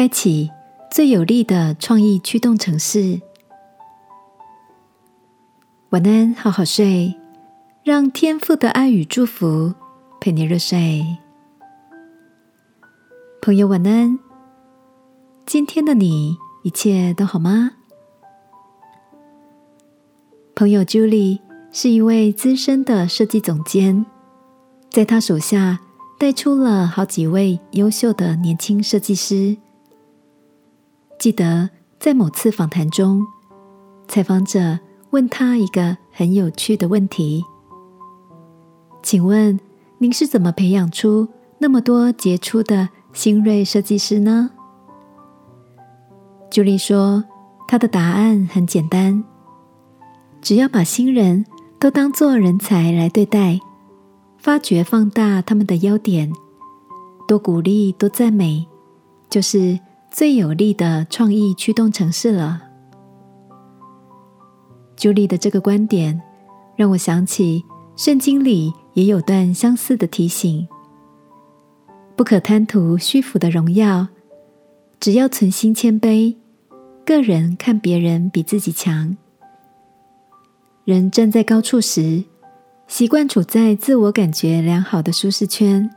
开启最有力的创意驱动城市。晚安，好好睡，让天赋的爱与祝福陪你入睡。朋友，晚安。今天的你一切都好吗？朋友 Julie 是一位资深的设计总监，在他手下带出了好几位优秀的年轻设计师。记得在某次访谈中，采访者问他一个很有趣的问题：“请问您是怎么培养出那么多杰出的新锐设计师呢？”朱莉说：“她的答案很简单，只要把新人都当作人才来对待，发掘放大他们的优点，多鼓励多赞美，就是最有力的创意驱动城市了。”朱莉的这个观点让我想起圣经里也有段相似的提醒：不可贪图虚浮的荣耀，只要存心谦卑。个人看别人比自己强，人站在高处时，习惯处在自我感觉良好的舒适圈，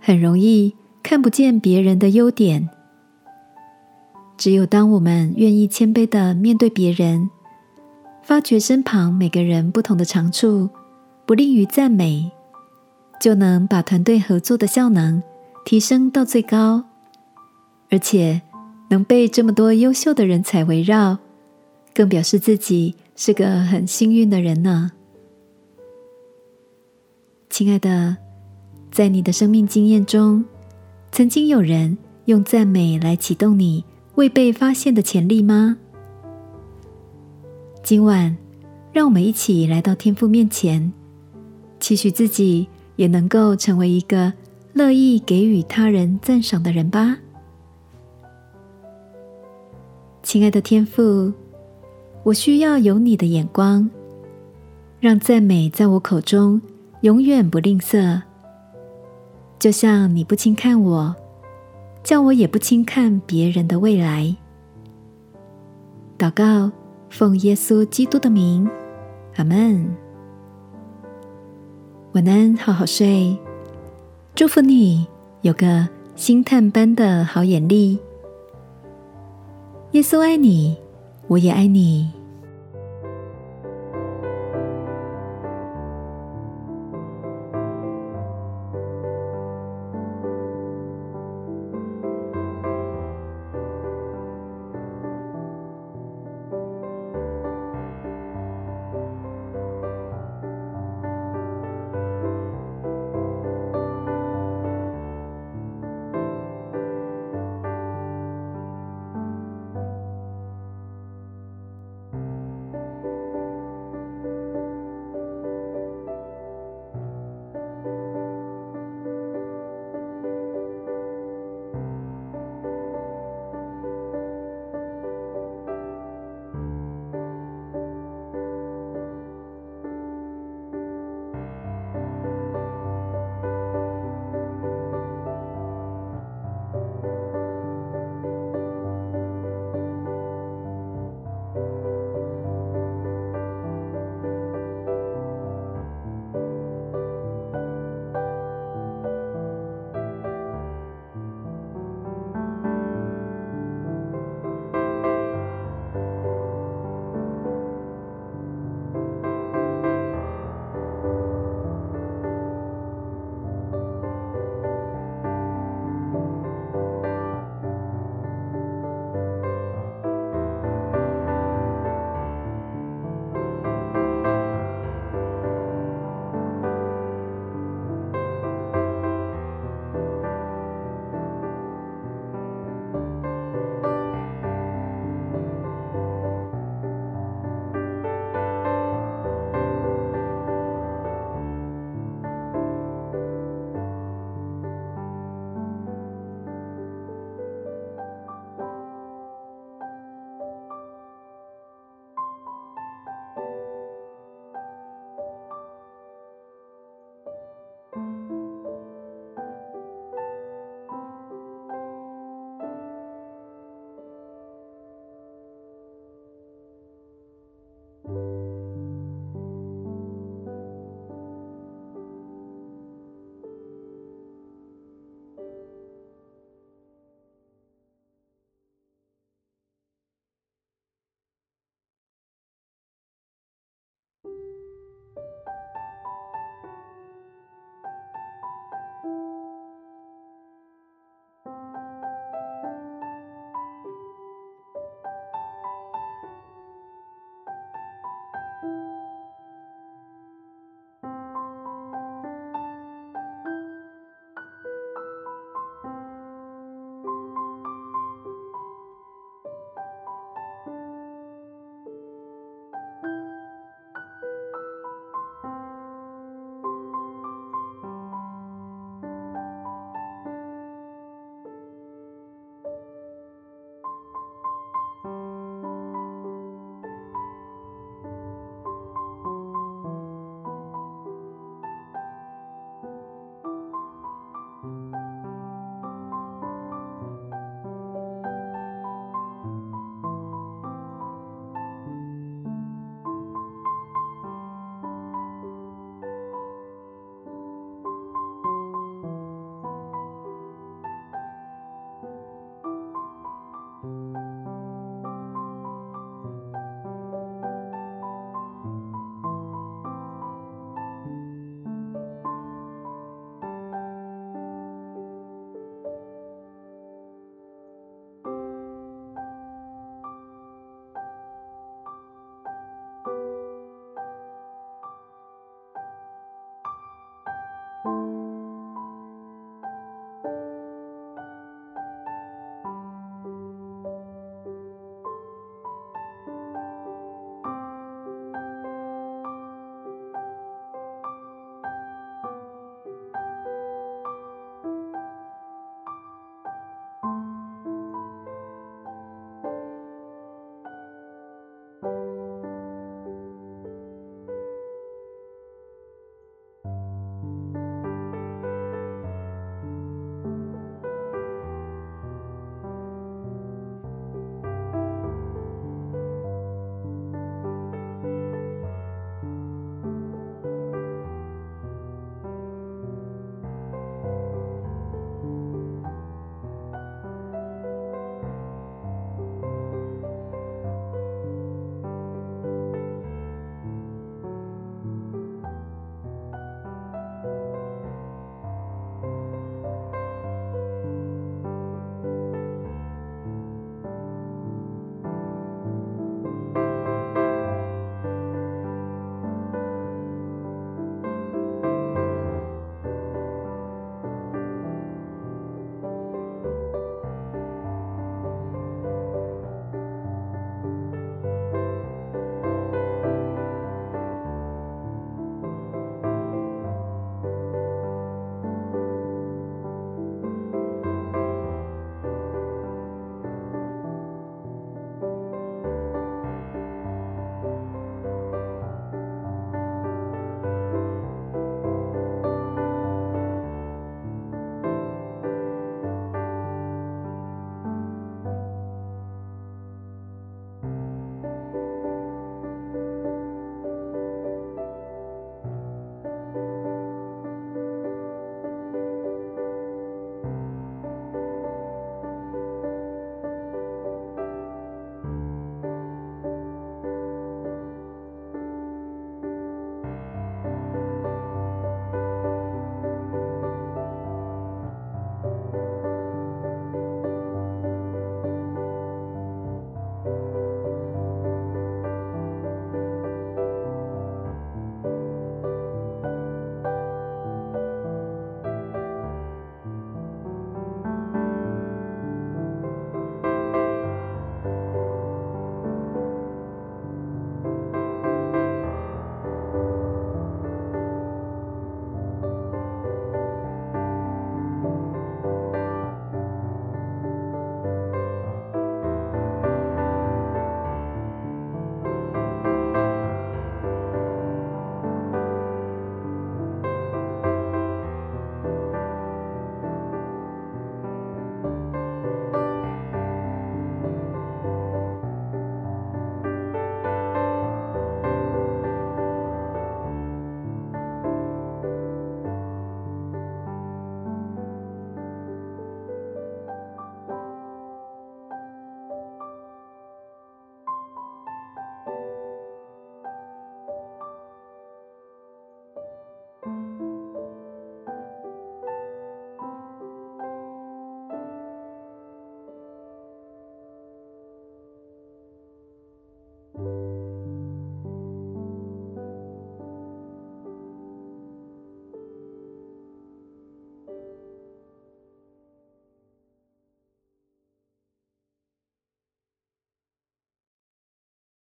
很容易看不见别人的优点。只有当我们愿意谦卑的面对别人，发觉身旁每个人不同的长处，不利于赞美，就能把团队合作的效能提升到最高，而且。能被这么多优秀的人才围绕，更表示自己是个很幸运的人呢。亲爱的，在你的生命经验中，曾经有人用赞美来启动你未被发现的潜力吗？今晚，让我们一起来到天父面前，期许自己也能够成为一个乐意给予他人赞赏的人吧。亲爱的天父，我需要有你的眼光，让赞美在我口中永远不吝啬。就像你不轻看我，叫我也不轻看别人的未来。祷告，奉耶稣基督的名，阿门。晚安，好好睡。祝福你有个星探般的好眼力。耶稣爱你，我也爱你。